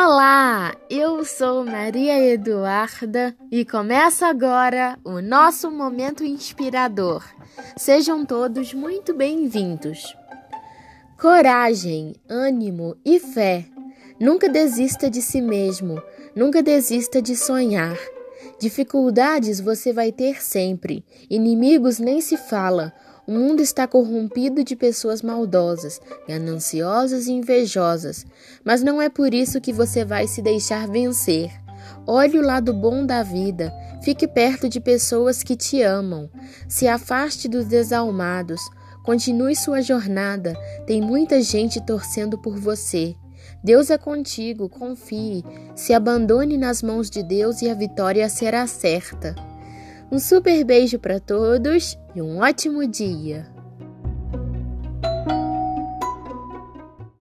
Olá, eu sou Maria Eduarda e começa agora o nosso momento inspirador. Sejam todos muito bem-vindos. Coragem, ânimo e fé. Nunca desista de si mesmo, nunca desista de sonhar. Dificuldades você vai ter sempre, inimigos nem se fala. O mundo está corrompido de pessoas maldosas, gananciosas e invejosas, mas não é por isso que você vai se deixar vencer. Olhe o lado bom da vida, fique perto de pessoas que te amam, se afaste dos desalmados, continue sua jornada, tem muita gente torcendo por você. Deus é contigo, confie, se abandone nas mãos de Deus e a vitória será certa. Um super beijo para todos e um ótimo dia!